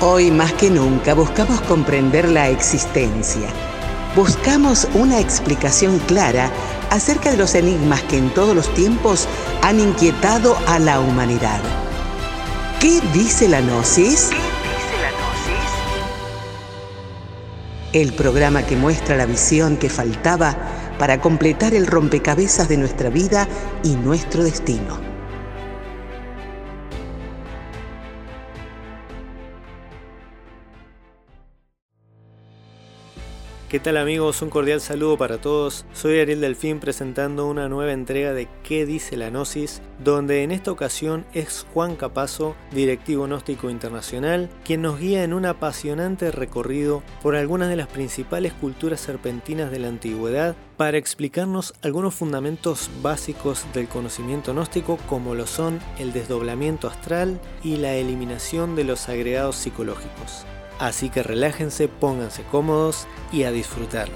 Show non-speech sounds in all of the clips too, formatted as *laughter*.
Hoy más que nunca buscamos comprender la existencia. Buscamos una explicación clara acerca de los enigmas que en todos los tiempos han inquietado a la humanidad. ¿Qué dice la Gnosis? El programa que muestra la visión que faltaba para completar el rompecabezas de nuestra vida y nuestro destino. ¿Qué tal amigos? Un cordial saludo para todos. Soy Ariel Delfín presentando una nueva entrega de ¿Qué dice la Gnosis? Donde en esta ocasión es Juan Capazo, directivo gnóstico internacional, quien nos guía en un apasionante recorrido por algunas de las principales culturas serpentinas de la antigüedad para explicarnos algunos fundamentos básicos del conocimiento gnóstico como lo son el desdoblamiento astral y la eliminación de los agregados psicológicos. Así que relájense, pónganse cómodos y a disfrutar.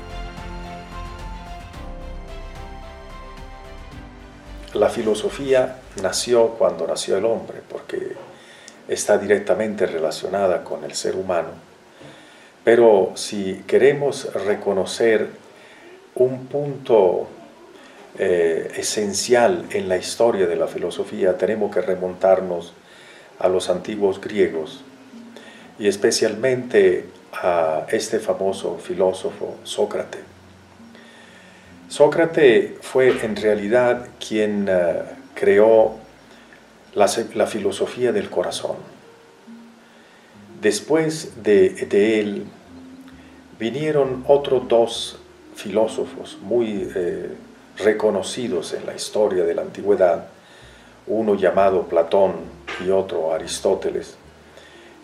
La filosofía nació cuando nació el hombre, porque está directamente relacionada con el ser humano. Pero si queremos reconocer un punto eh, esencial en la historia de la filosofía, tenemos que remontarnos a los antiguos griegos y especialmente a este famoso filósofo Sócrates. Sócrates fue en realidad quien eh, creó la, filosofía del corazón. Después de, él vinieron otros dos filósofos muy eh, reconocidos en la historia de la antigüedad, uno llamado Platón y otro Aristóteles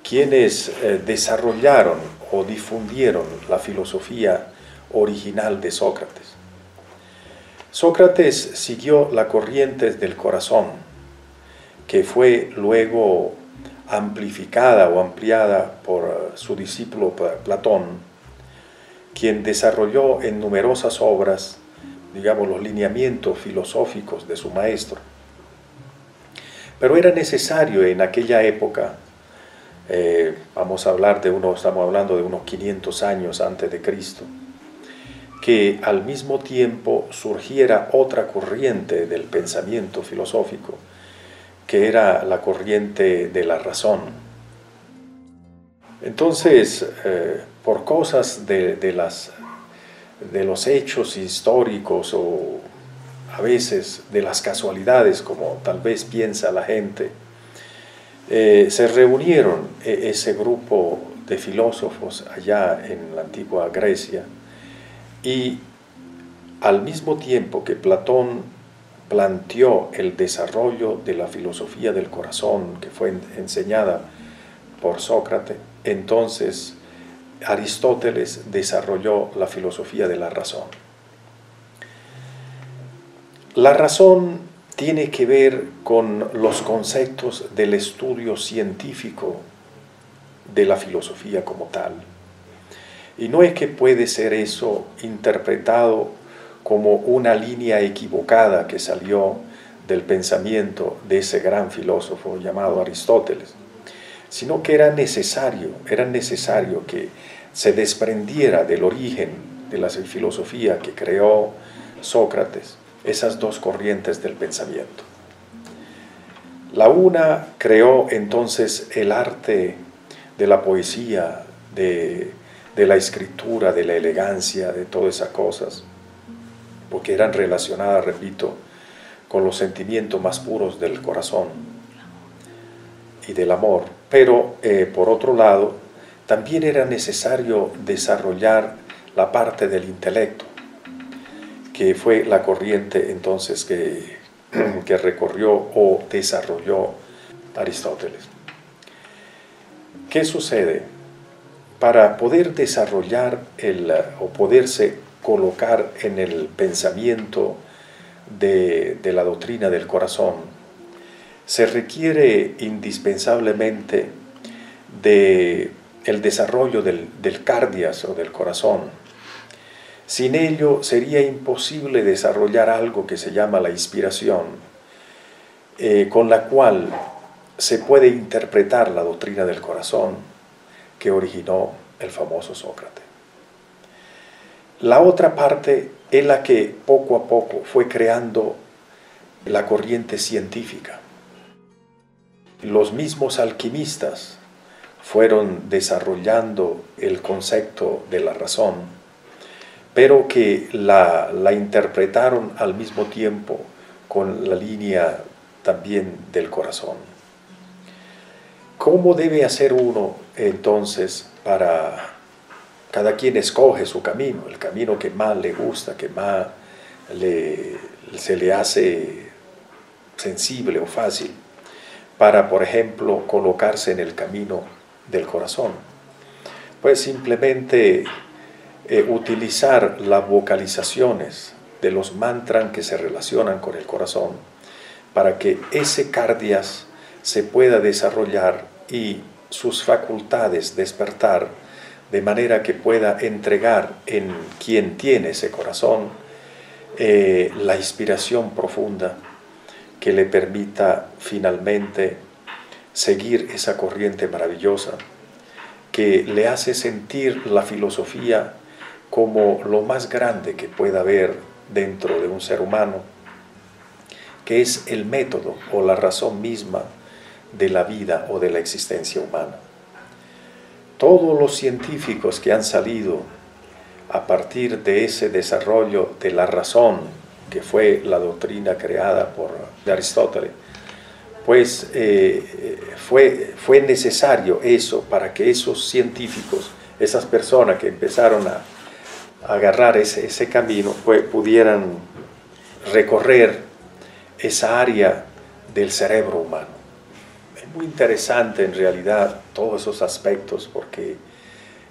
quienes eh, desarrollaron o difundieron la filosofía original de Sócrates. Sócrates siguió la corriente del corazón, que fue luego amplificada o ampliada por eh, su discípulo Platón, quien desarrolló en numerosas obras, digamos, los lineamientos filosóficos de su maestro. Pero era necesario en aquella época eh, vamos a hablar de uno, estamos hablando de unos 500 años antes de Cristo, que al mismo tiempo surgiera otra corriente del pensamiento filosófico, que era la corriente de la razón. Entonces, eh, por cosas de, de, las, de los hechos históricos o a veces de las casualidades, como tal vez piensa la gente, eh, se reunieron e, ese grupo de filósofos allá en la antigua Grecia y al mismo tiempo que Platón planteó el desarrollo de la filosofía del corazón que fue enseñada por Sócrates, entonces Aristóteles desarrolló la filosofía de la razón. La razón tiene que ver con los conceptos del estudio científico de la filosofía como tal. Y no es que puede ser eso interpretado como una línea equivocada que salió del pensamiento de ese gran filósofo llamado Aristóteles, sino que era necesario, era necesario que se desprendiera del origen de la filosofía que creó Sócrates esas dos corrientes del pensamiento. La una creó entonces el arte de la poesía, de, la escritura, de la elegancia, de todas esas cosas, porque eran relacionadas, repito, con los sentimientos más puros del corazón y del amor. Pero eh, por otro lado, también era necesario desarrollar la parte del intelecto, que fue la corriente entonces que, *clears throat* que recorrió o desarrolló Aristóteles. ¿Qué sucede? Para poder desarrollar el, o poderse colocar en el pensamiento de, la doctrina del corazón, se requiere indispensablemente de el desarrollo del, del cardias o del corazón, sin ello sería imposible desarrollar algo que se llama la inspiración, eh, con la cual se puede interpretar la doctrina del corazón que originó el famoso Sócrates. La otra parte es la que poco a poco fue creando la corriente científica. Los mismos alquimistas fueron desarrollando el concepto de la razón, pero que la, interpretaron al mismo tiempo con la línea también del corazón. ¿Cómo debe hacer uno entonces para cada quien escoge su camino, el camino que más le gusta, que más se le hace sensible o fácil, para, por ejemplo, colocarse en el camino del corazón? Pues simplemente eh, utilizar las vocalizaciones de los mantras que se relacionan con el corazón para que ese cardias se pueda desarrollar y sus facultades despertar de manera que pueda entregar en quien tiene ese corazón eh, la inspiración profunda que le permita finalmente seguir esa corriente maravillosa que le hace sentir la filosofía como lo más grande que pueda haber dentro de un ser humano, que es el método o la razón misma de la vida o de la existencia humana. Todos los científicos que han salido a partir de ese desarrollo de la razón, que fue la doctrina creada por Aristóteles, pues eh, fue, fue necesario eso para que esos científicos, esas personas que empezaron a, agarrar ese, ese camino, pudieran recorrer esa área del cerebro humano muy interesante en realidad todos esos aspectos porque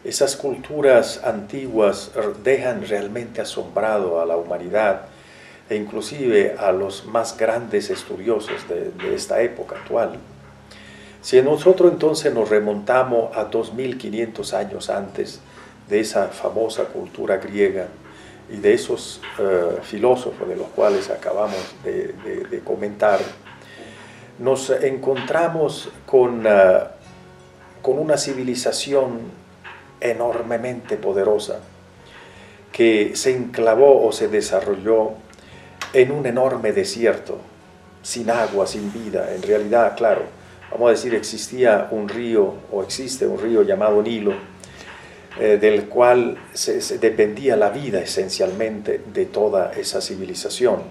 esas culturas antiguas dejan realmente asombrado a la humanidad e inclusive a los más grandes estudiosos de, de esta época actual. Si nosotros entonces nos remontamos a 2500 años antes de esa famosa cultura griega y de esos eh, filósofos de los cuales acabamos de, comentar, nos encontramos con, eh, con una civilización enormemente poderosa que se enclavó o se desarrolló en un enorme desierto, sin agua, sin vida. En realidad, claro, vamos a decir, existía un río o existe un río llamado Nilo, eh, del cual se, dependía la vida esencialmente de toda esa civilización.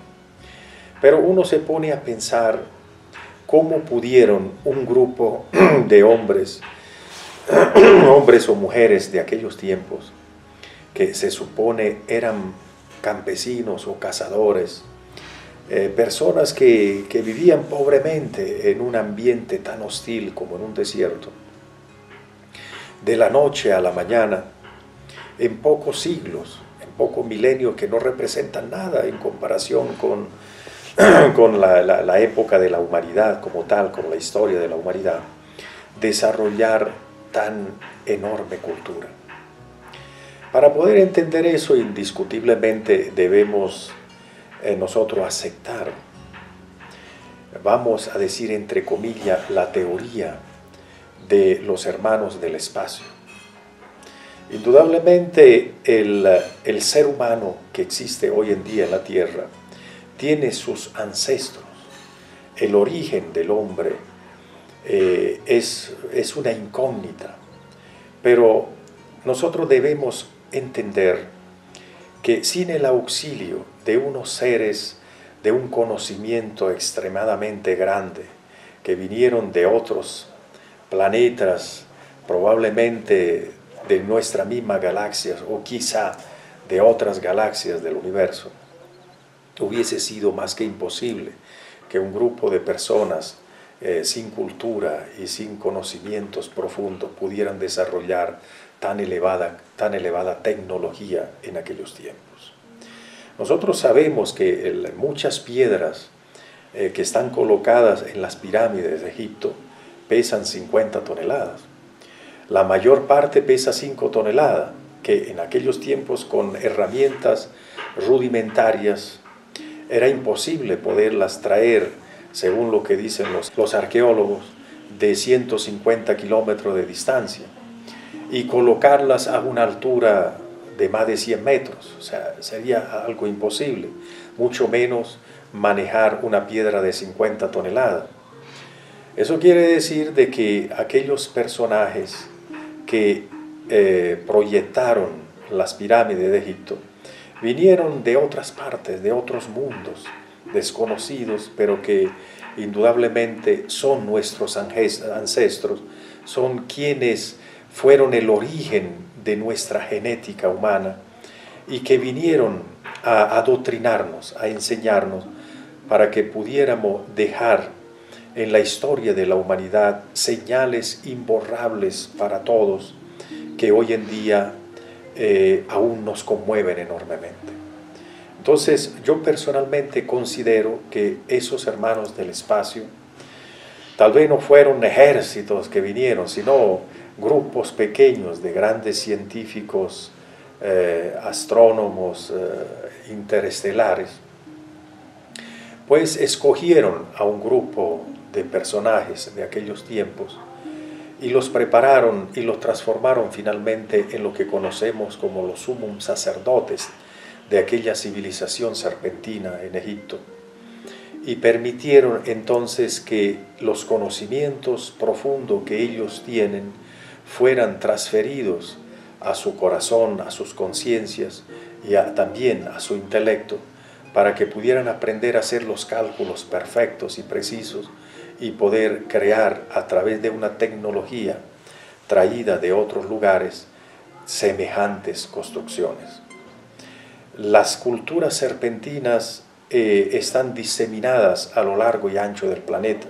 Pero uno se pone a pensar cómo pudieron un grupo *clears throat* de hombres, *clears throat* hombres o mujeres de aquellos tiempos, que se supone eran campesinos o cazadores, eh, personas que, que vivían pobremente en un ambiente tan hostil como en un desierto, de la noche a la mañana, en pocos siglos, en pocos milenios que no representan nada en comparación con *clears throat* con la, época de la humanidad como tal, con la historia de la humanidad, desarrollar tan enorme cultura. Para poder entender eso, indiscutiblemente debemos eh, nosotros aceptar, vamos a decir entre comillas, la teoría de los hermanos del espacio. Indudablemente el, el ser humano que existe hoy en día en la Tierra, tiene sus ancestros. El origen del hombre eh, es, es una incógnita, pero nosotros debemos entender que sin el auxilio de unos seres de un conocimiento extremadamente grande, que vinieron de otros planetas, probablemente de nuestra misma galaxia o quizá de otras galaxias del universo, hubiese sido más que imposible que un grupo de personas eh, sin cultura y sin conocimientos profundos pudieran desarrollar tan elevada, tan elevada tecnología en aquellos tiempos. Nosotros sabemos que muchas piedras eh, que están colocadas en las pirámides de Egipto pesan 50 toneladas. La mayor parte pesa 5 toneladas, que en aquellos tiempos con herramientas rudimentarias era imposible poderlas traer, según lo que dicen los, arqueólogos, de 150 kilómetros de distancia. y colocarlas a una altura de más de 100 metros. O sea, sería algo imposible, mucho menos manejar una piedra de 50 toneladas. Eso quiere decir de que aquellos personajes que eh, proyectaron las pirámides de Egipto vinieron de otras partes, de otros mundos desconocidos, pero que indudablemente son nuestros ancestros, son quienes fueron el origen de nuestra genética humana y que vinieron a adoctrinarnos, a enseñarnos, para que pudiéramos dejar en la historia de la humanidad señales imborrables para todos que hoy en día eh, aún nos conmueven enormemente. Entonces yo personalmente considero que esos hermanos del espacio tal vez no fueron ejércitos que vinieron, sino grupos pequeños de grandes científicos, eh, astrónomos eh, interestelares, pues escogieron a un grupo de personajes de aquellos tiempos y los prepararon y los transformaron finalmente en lo que conocemos como los sumum sacerdotes de aquella civilización serpentina en Egipto y permitieron entonces que los conocimientos profundos que ellos tienen fueran transferidos a su corazón, a sus conciencias y también a su intelecto, para que pudieran aprender a hacer los cálculos perfectos y precisos y poder crear a través de una tecnología traída de otros lugares semejantes construcciones. Las culturas serpentinas eh, están diseminadas a lo largo y ancho del planeta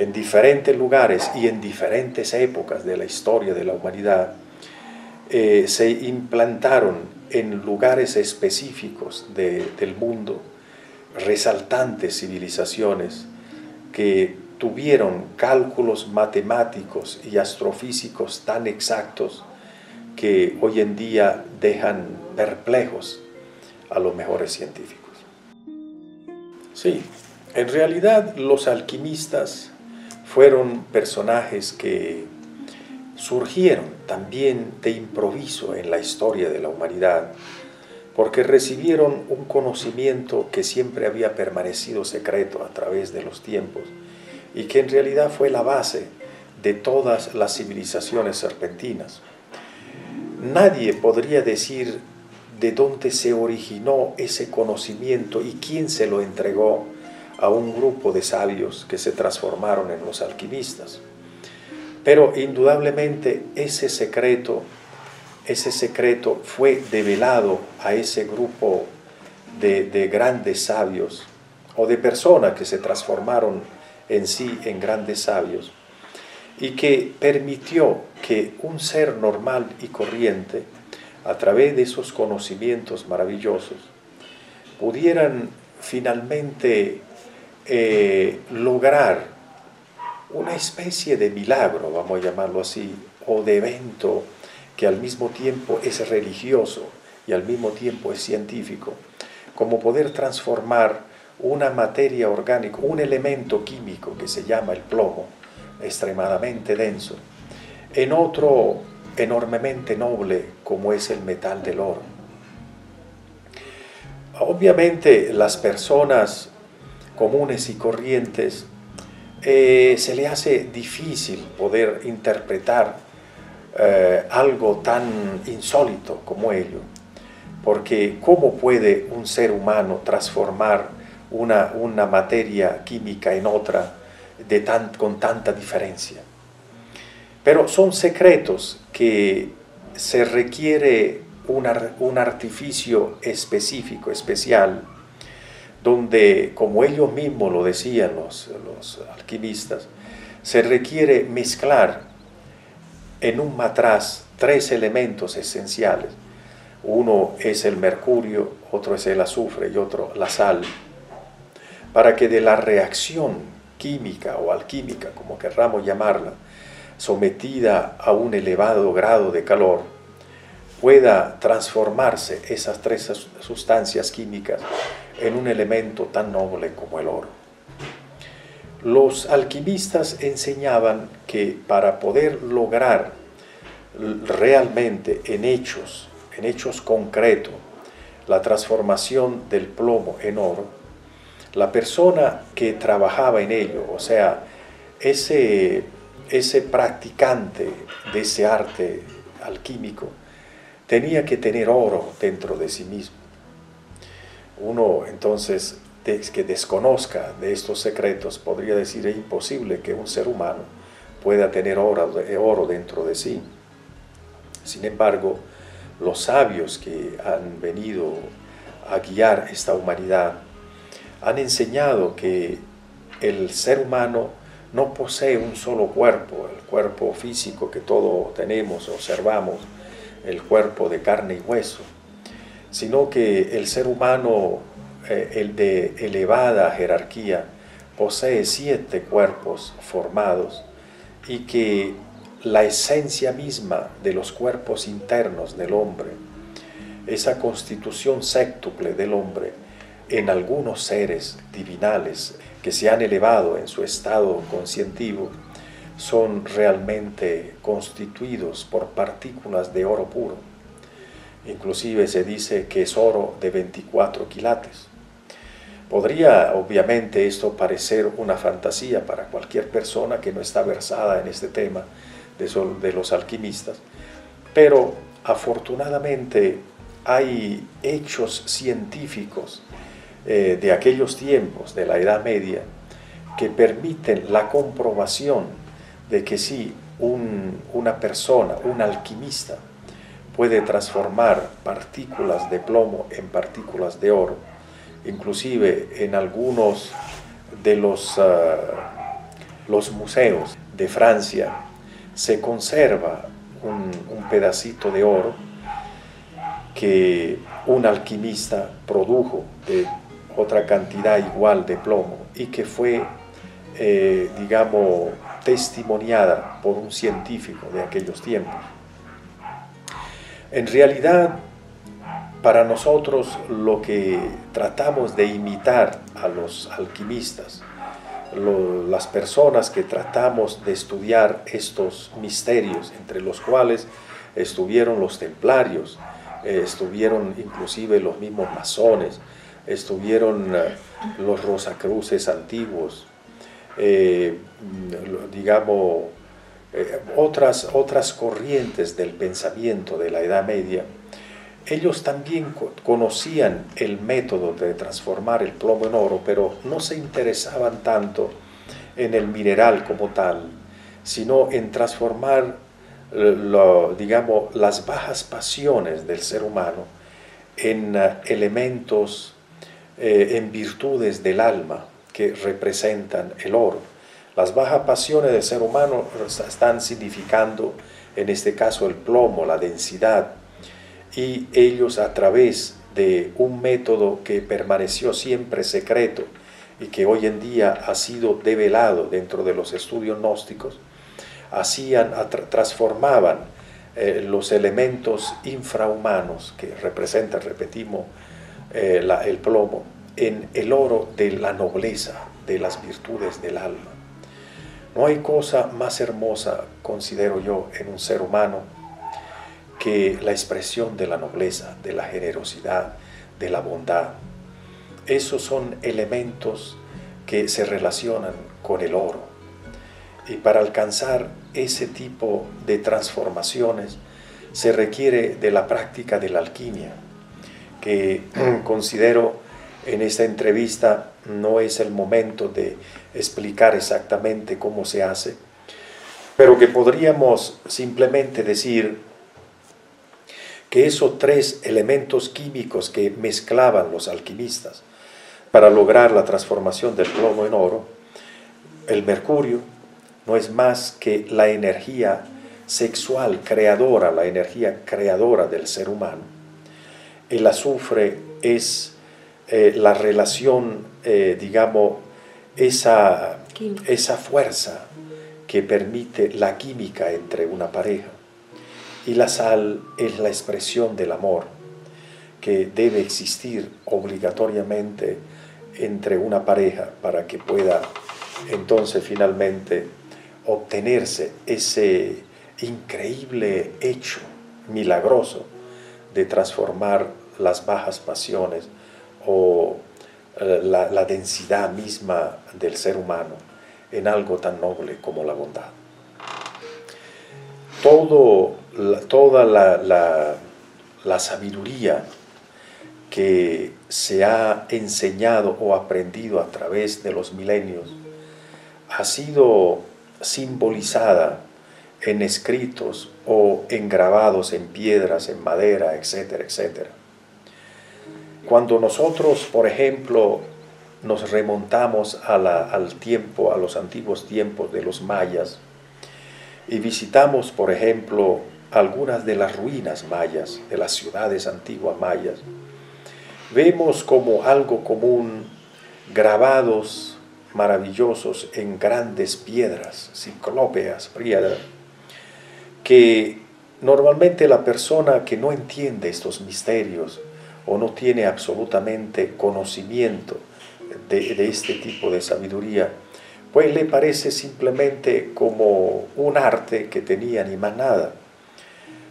en diferentes lugares y en diferentes épocas de la historia de la humanidad, eh, se implantaron en lugares específicos del mundo resaltantes civilizaciones que tuvieron cálculos matemáticos y astrofísicos tan exactos que hoy en día dejan perplejos a los mejores científicos. Sí, en realidad los alquimistas fueron personajes que surgieron también de improviso en la historia de la humanidad, porque recibieron un conocimiento que siempre había permanecido secreto a través de los tiempos y que en realidad fue la base de todas las civilizaciones serpentinas. Nadie podría decir de dónde se originó ese conocimiento y quién se lo entregó a un grupo de sabios que se transformaron en los alquimistas. Pero indudablemente ese secreto, ese secreto fue develado a ese grupo de, de grandes sabios o de personas que se transformaron en sí en grandes sabios y que permitió que un ser normal y corriente, a través de esos conocimientos maravillosos, pudieran finalmente eh, lograr una especie de milagro, vamos a llamarlo así, o de evento que al mismo tiempo es religioso y al mismo tiempo es científico, como poder transformar una materia orgánica, un elemento químico que se llama el plomo, extremadamente denso, en otro enormemente noble como es el metal del oro. Obviamente las personas comunes y corrientes, eh, se le hace difícil poder interpretar eh, algo tan insólito como ello, porque ¿cómo puede un ser humano transformar una, una materia química en otra de tan, con tanta diferencia? Pero son secretos que se requiere un artificio específico, especial, donde, como ellos mismos lo decían los, los alquimistas, se requiere mezclar en un matraz tres elementos esenciales. Uno es el mercurio, otro es el azufre y otro la sal, para que de la reacción química o alquímica, como querramos llamarla, sometida a un elevado grado de calor, pueda transformarse esas tres sustancias químicas en un elemento tan noble como el oro. Los alquimistas enseñaban que para poder lograr realmente en hechos, en hechos concretos, la transformación del plomo en oro, la persona que trabajaba en ello, o sea, ese, ese practicante de ese arte alquímico, tenía que tener oro dentro de sí mismo. Uno entonces que desconozca de estos secretos podría decir es imposible que un ser humano pueda tener oro, oro dentro de sí. Sin embargo, los sabios que han venido a guiar esta humanidad han enseñado que el ser humano no posee un solo cuerpo, el cuerpo físico que todos tenemos, observamos, el cuerpo de carne y hueso, sino que el ser humano, eh, el de elevada jerarquía, posee siete cuerpos formados y que la esencia misma de los cuerpos internos del hombre, esa constitución séctuple del hombre, en algunos seres divinales que se han elevado en su estado conscientivo, son realmente constituidos por partículas de oro puro. Inclusive se dice que es oro de 24 quilates. Podría obviamente esto parecer una fantasía para cualquier persona que no está versada en este tema de, los alquimistas, pero afortunadamente hay hechos científicos eh, de aquellos tiempos, de la Edad Media, que permiten la comprobación de que si una persona, un alquimista, puede transformar partículas de plomo en partículas de oro, inclusive en algunos de los, ah, los museos de Francia se conserva un, pedacito de oro que un alquimista produjo de otra cantidad igual de plomo y que fue, eh, digamos, testimoniada por un científico de aquellos tiempos. En realidad, para nosotros lo que tratamos de imitar a los alquimistas, las personas que tratamos de estudiar estos misterios, entre los cuales estuvieron los templarios, eh, estuvieron inclusive los mismos masones, estuvieron eh, los rosacruces antiguos, eh, digamos, otras, otras corrientes del pensamiento de la Edad Media, ellos también conocían el método de transformar el plomo en oro, pero no se interesaban tanto en el mineral como tal, sino en transformar, lo, digamos, las bajas pasiones del ser humano en elementos, en virtudes del alma, que representan el oro. Las bajas pasiones del ser humano están significando, en este caso, el plomo, la densidad, y ellos a través de un método que permaneció siempre secreto y que hoy en día ha sido develado dentro de los estudios gnósticos, hacían, transformaban eh, los elementos infrahumanos que representan, repetimos, eh, el plomo, en el oro de la nobleza, de las virtudes del alma. No hay cosa más hermosa, considero yo, en un ser humano que la expresión de la nobleza, de la generosidad, de la bondad. Esos son elementos que se relacionan con el oro. Y para alcanzar ese tipo de transformaciones se requiere de la práctica de la alquimia, que *clears throat* considero en esta entrevista no es el momento de explicar exactamente cómo se hace, pero que podríamos simplemente decir que esos tres elementos químicos que mezclaban los alquimistas para lograr la transformación del plomo en oro, el mercurio no es más que la energía sexual creadora, la energía creadora del ser humano. El azufre es eh, la relación, eh, digamos, esa, esa fuerza que permite la química entre una pareja. Y la sal es la expresión del amor que debe existir obligatoriamente entre una pareja para que pueda entonces finalmente obtenerse ese, increíble hecho, milagroso, de transformar las bajas pasiones o eh, la, densidad misma del ser humano en algo tan noble como la bondad. Todo, toda la, la sabiduría que se ha enseñado o aprendido a través de los milenios ha sido simbolizada en escritos o en grabados en piedras, en madera, etcétera, etcétera. Cuando nosotros, por ejemplo, nos remontamos al tiempo, a los antiguos tiempos de los mayas, y visitamos, por ejemplo, algunas de las ruinas mayas, de las ciudades antiguas mayas, vemos como algo común grabados maravillosos en grandes piedras, ciclópeas, piedras, que normalmente la persona que no entiende estos misterios o no tiene absolutamente conocimiento de, este tipo de sabiduría, pues le parece simplemente como un arte que tenía ni más nada.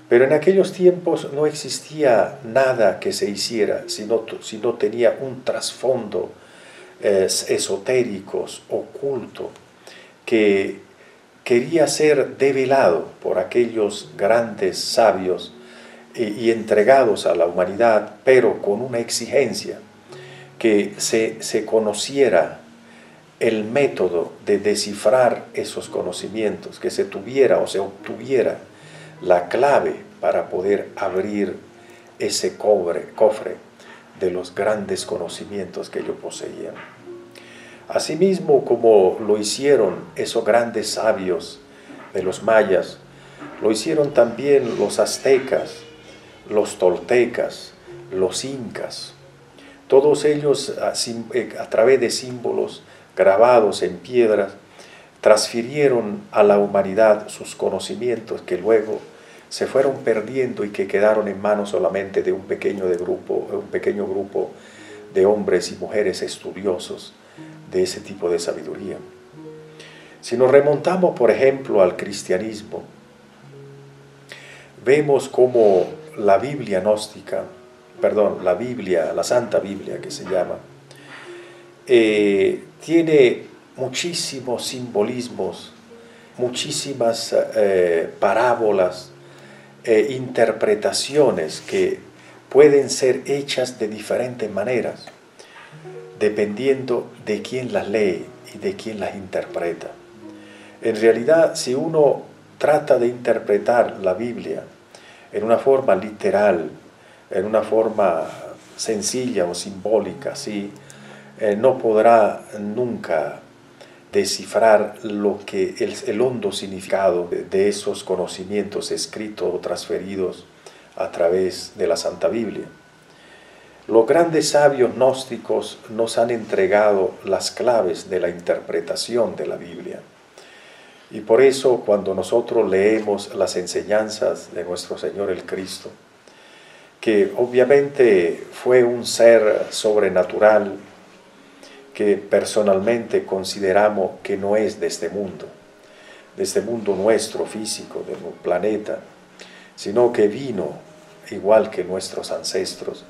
Pero en aquellos tiempos no existía nada que se hiciera si no, si no tenía un trasfondo eh, esotérico, oculto, que quería ser develado por aquellos grandes sabios y, entregados a la humanidad, pero con una exigencia, que se, se conociera el método de descifrar esos conocimientos, que se tuviera o se obtuviera la clave para poder abrir ese cobre, cofre de los grandes conocimientos que ellos poseían. Asimismo, como lo hicieron esos grandes sabios de los mayas, lo hicieron también los aztecas, los toltecas, los incas. Todos ellos eh, a, través de símbolos grabados en piedras transfirieron a la humanidad sus conocimientos que luego se fueron perdiendo y que quedaron en manos solamente de un pequeño, grupo, de hombres y mujeres estudiosos de ese tipo de sabiduría. Si nos remontamos, por ejemplo, al cristianismo, vemos como la Biblia gnóstica, perdón, la Biblia, la Santa Biblia que se llama, eh, tiene muchísimos simbolismos, muchísimas eh, parábolas, e interpretaciones que pueden ser hechas de diferentes maneras dependiendo de quién las lee y de quién las interpreta. En realidad, si uno trata de interpretar la Biblia en una forma literal, en una forma sencilla o simbólica, ¿sí? Eh, no podrá nunca descifrar lo que el, el hondo significado de esos conocimientos escritos o transferidos a través de la Santa Biblia. Los grandes sabios gnósticos nos han entregado las claves de la interpretación de la Biblia. Y por eso cuando nosotros leemos las enseñanzas de nuestro Señor el Cristo, que obviamente fue un ser sobrenatural que personalmente consideramos que no es de este mundo, de este mundo nuestro físico, del planeta, sino que vino igual que nuestros ancestros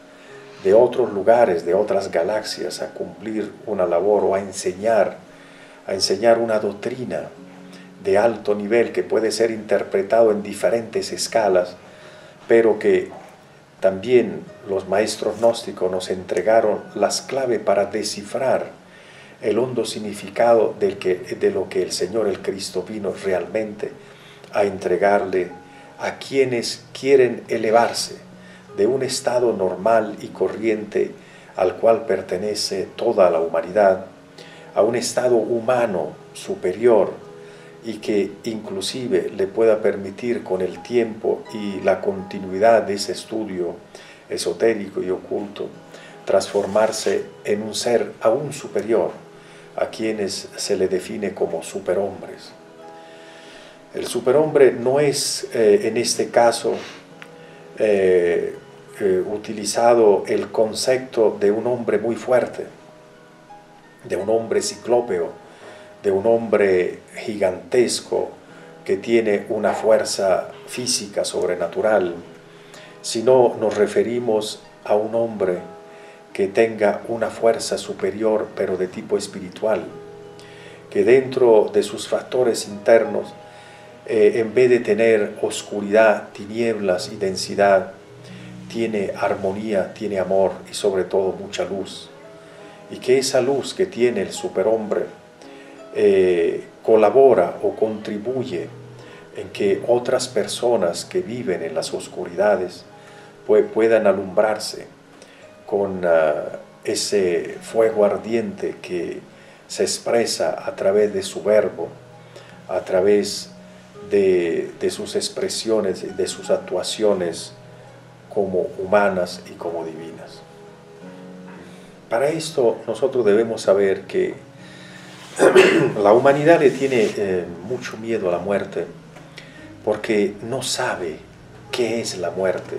de otros lugares, de otras galaxias, a cumplir una labor o a enseñar, a enseñar una doctrina de alto nivel que puede ser interpretado en diferentes escalas, pero que también los maestros gnósticos nos entregaron las claves para descifrar el hondo significado de lo que el Señor el Cristo vino realmente a entregarle a quienes quieren elevarse de un estado normal y corriente al cual pertenece toda la humanidad, a un estado humano superior y que inclusive le pueda permitir con el tiempo y la continuidad de ese estudio esotérico y oculto transformarse en un ser aún superior a quienes se le define como superhombres. El superhombre no es eh, en este caso eh, eh, utilizado el concepto de un hombre muy fuerte, de un hombre ciclópeo, de un hombre gigantesco que tiene una fuerza física sobrenatural, sino nos referimos a un hombre que tenga una fuerza superior pero de tipo espiritual, que dentro de sus factores internos, eh, en vez de tener oscuridad, tinieblas y densidad, tiene armonía, tiene amor y sobre todo mucha luz. Y que esa luz que tiene el superhombre eh, colabora o contribuye en que otras personas que viven en las oscuridades puedan alumbrarse con ah, ese fuego ardiente que se expresa a través de su verbo, a través de, sus expresiones, de sus actuaciones como humanas y como divinas. Para esto nosotros debemos saber que *clears throat* la humanidad le tiene eh, mucho miedo a la muerte porque no sabe qué es la muerte,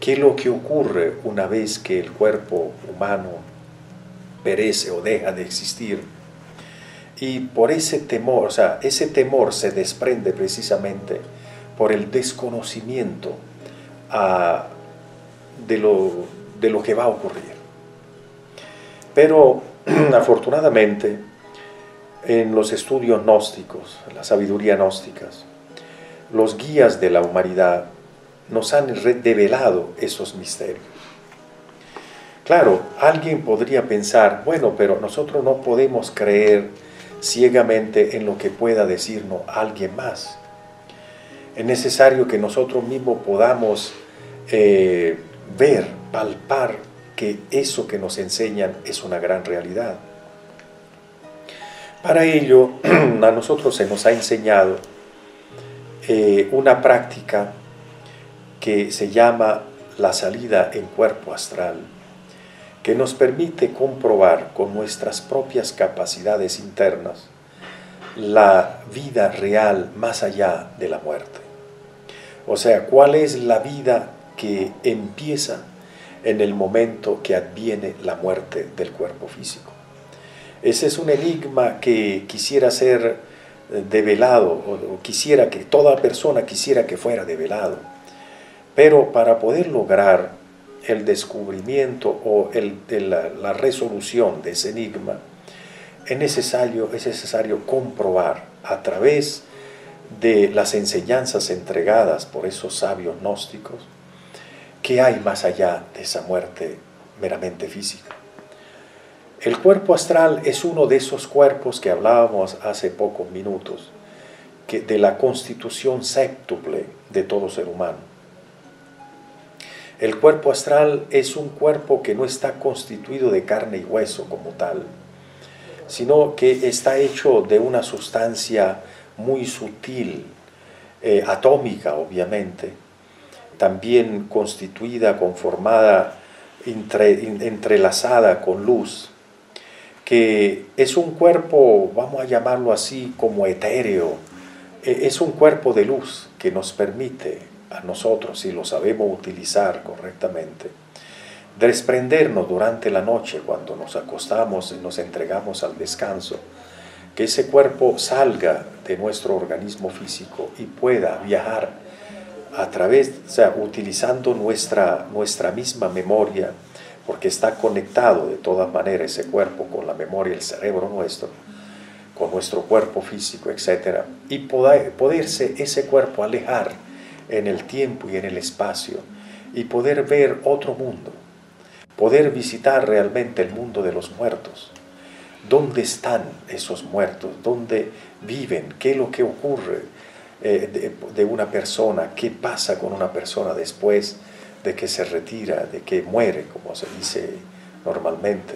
qué es lo que ocurre una vez que el cuerpo humano perece o deja de existir. Y por ese temor, o sea, ese temor se desprende precisamente por el desconocimiento de, lo, de lo que va a ocurrir. Pero *clears throat* afortunadamente, en los estudios gnósticos, la sabiduría gnósticas, los guías de la humanidad nos han revelado esos misterios. Claro, alguien podría pensar, bueno, pero nosotros no podemos creer ciegamente en lo que pueda decirnos alguien más. Es necesario que nosotros mismos podamos eh, ver, palpar que eso que nos enseñan es una gran realidad. Para ello, *clears throat* a nosotros se nos ha enseñado eh, una práctica que se llama la salida en cuerpo astral, que nos permite comprobar con nuestras propias capacidades internas la vida real más allá de la muerte. O sea, cuál es la vida que empieza en el momento que adviene la muerte del cuerpo físico. Ese es un enigma que quisiera ser eh, develado, o, quisiera que toda persona quisiera que fuera develado. Pero para poder lograr el descubrimiento o la, resolución de ese enigma, es necesario, es necesario comprobar a través de las enseñanzas entregadas por esos sabios gnósticos, ¿Qué hay más allá de esa muerte meramente física? El cuerpo astral es uno de esos cuerpos que hablábamos hace pocos minutos, que de la constitución séptuple de todo ser humano. El cuerpo astral es un cuerpo que no está constituido de carne y hueso como tal, sino que está hecho de una sustancia muy sutil, eh, atómica obviamente, también constituida, conformada, entrelazada con luz, que es un cuerpo, vamos a llamarlo así, como etéreo, e, es un cuerpo de luz que nos permite a nosotros, si lo sabemos utilizar correctamente, desprendernos durante la noche cuando nos acostamos y nos entregamos al descanso, que ese cuerpo salga de nuestro organismo físico y pueda viajar a través, o sea, utilizando nuestra, nuestra misma memoria, porque está conectado de todas maneras ese cuerpo con la memoria, el cerebro nuestro, con nuestro cuerpo físico, etc. Y poder, poderse ese cuerpo alejar en el tiempo y en el espacio y poder ver otro mundo, poder visitar realmente el mundo de los muertos. ¿Dónde están esos muertos? ¿Dónde viven? ¿Qué es lo que ocurre? Eh, de, una persona, qué pasa con una persona después de que se retira, de que muere, como se dice normalmente,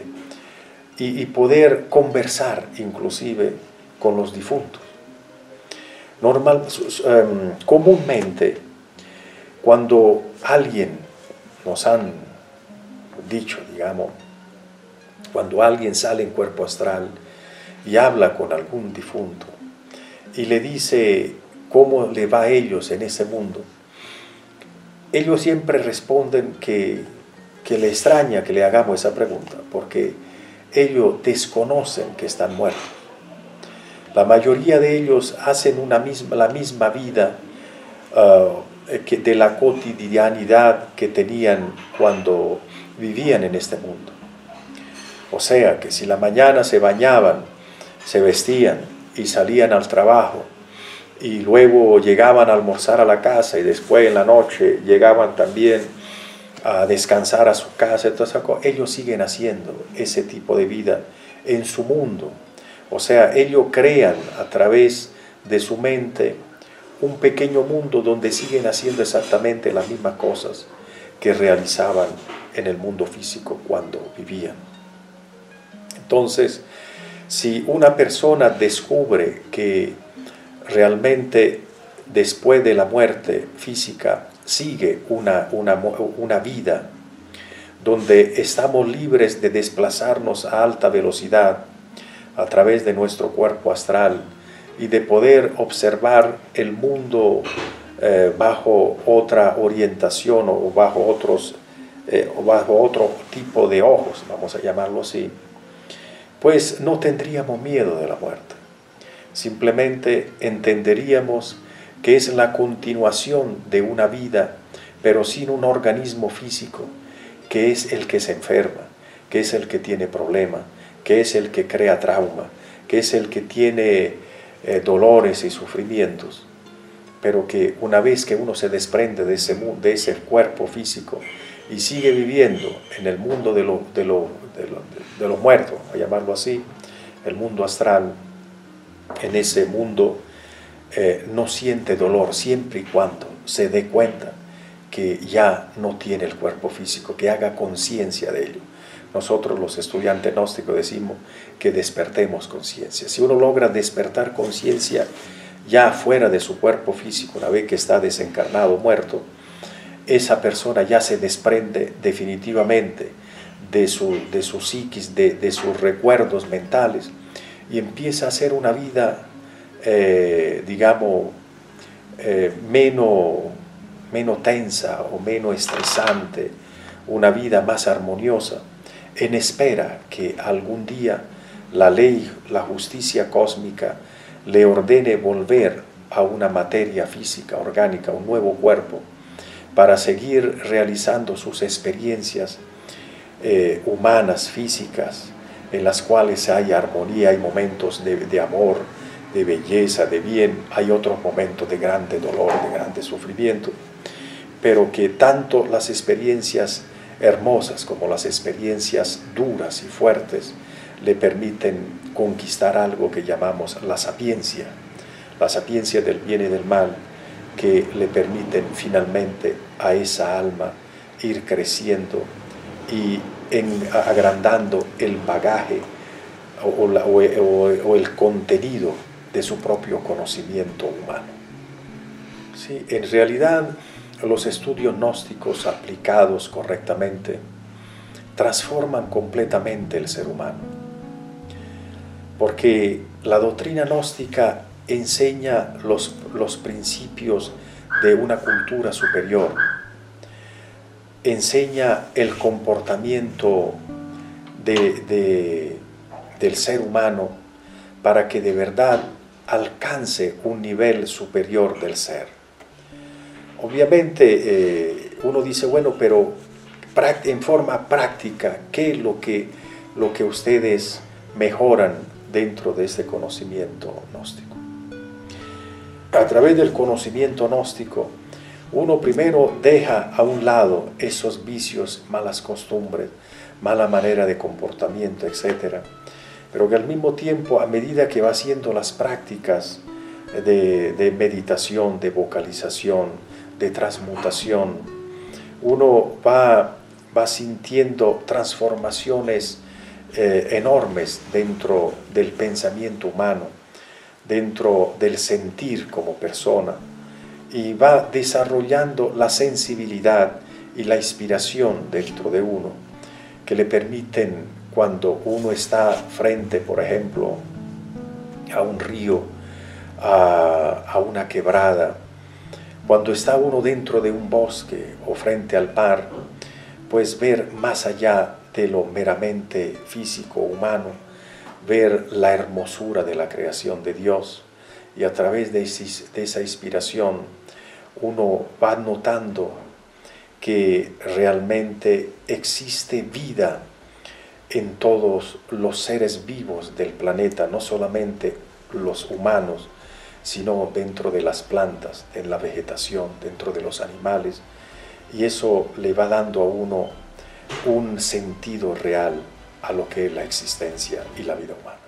y, poder conversar inclusive con los difuntos. Normal, em, comúnmente, cuando alguien nos han dicho, digamos, cuando alguien sale en cuerpo astral y habla con algún difunto y le dice, cómo le va a ellos en ese mundo, ellos siempre responden que, que le extraña que le hagamos esa pregunta, porque ellos desconocen que están muertos. La mayoría de ellos hacen una misma, la misma vida que de la cotidianidad que tenían cuando vivían en este mundo. O sea que si la mañana se bañaban, se vestían y salían al trabajo, y luego llegaban a almorzar a la casa y después en la noche llegaban también a descansar a su casa, entonces ellos siguen haciendo ese tipo de vida en su mundo. O sea, ellos crean a través de su mente un pequeño mundo donde siguen haciendo exactamente las mismas cosas que realizaban en el mundo físico cuando vivían. Entonces, si una persona descubre que realmente después de la muerte física sigue una, una, vida donde estamos libres de desplazarnos a alta velocidad a través de nuestro cuerpo astral y de poder observar el mundo eh, bajo otra orientación o bajo otros eh, o bajo otro tipo de ojos, vamos a llamarlo así, pues no tendríamos miedo de la muerte. Simplemente entenderíamos que es la continuación de una vida, pero sin un organismo físico, que es el que se enferma, que es el que tiene problema, que es el que crea trauma, que es el que tiene eh, dolores y sufrimientos, pero que una vez que uno se desprende de ese, de ese cuerpo físico y sigue viviendo en el mundo de, de, de, los muertos, a llamarlo así, el mundo astral, en ese mundo eh, no siente dolor siempre y cuando se dé cuenta que ya no tiene el cuerpo físico, que haga conciencia de ello. Nosotros los estudiantes gnósticos decimos que despertemos conciencia. Si uno logra despertar conciencia ya fuera de su cuerpo físico, una vez que está desencarnado, muerto, esa persona ya se desprende definitivamente de su, de psiquis, de, de sus recuerdos mentales y empieza a hacer una vida eh, digamos, eh, menos, menos tensa o menos estresante, una vida más armoniosa, en espera que algún día la ley, la justicia cósmica, le ordene volver a una materia física, orgánica, un nuevo cuerpo, para seguir realizando sus experiencias eh, humanas, físicas, en las cuales hay armonía, hay momentos de, de amor, de belleza, de bien, hay otros momentos de grande dolor, de grande sufrimiento, pero que tanto las experiencias hermosas como las experiencias duras y fuertes le permiten conquistar algo que llamamos la sapiencia, la sapiencia del bien y del mal, que le permiten finalmente a esa alma ir creciendo y agrandando el bagaje o el contenido de su propio conocimiento humano. Sí, en realidad, los estudios gnósticos aplicados correctamente transforman completamente el ser humano, porque la doctrina gnóstica enseña los, los principios de una cultura superior, enseña el comportamiento de, del ser humano para que de verdad alcance un nivel superior del ser. Obviamente eh, uno dice, bueno, pero en forma práctica, ¿qué es lo que, lo que ustedes mejoran dentro de este conocimiento gnóstico? A través del conocimiento gnóstico, uno primero deja a un lado esos vicios, malas costumbres, mala manera de comportamiento, etcétera pero que al mismo tiempo, a medida que va haciendo las prácticas de, meditación, de vocalización, de transmutación, uno va, va sintiendo transformaciones eh, enormes dentro del pensamiento humano, dentro del sentir como persona, y va desarrollando la sensibilidad y la inspiración dentro de uno, que le permiten cuando uno está frente, por ejemplo, a un río, a, una quebrada, cuando está uno dentro de un bosque o frente al mar, pues ver más allá de lo meramente físico, humano, ver la hermosura de la creación de Dios. Y a través de, esa inspiración uno va notando que realmente existe vida en todos los seres vivos del planeta, no solamente los humanos, sino dentro de las plantas, en la vegetación, dentro de los animales, y eso le va dando a uno un sentido real a lo que es la existencia y la vida humana.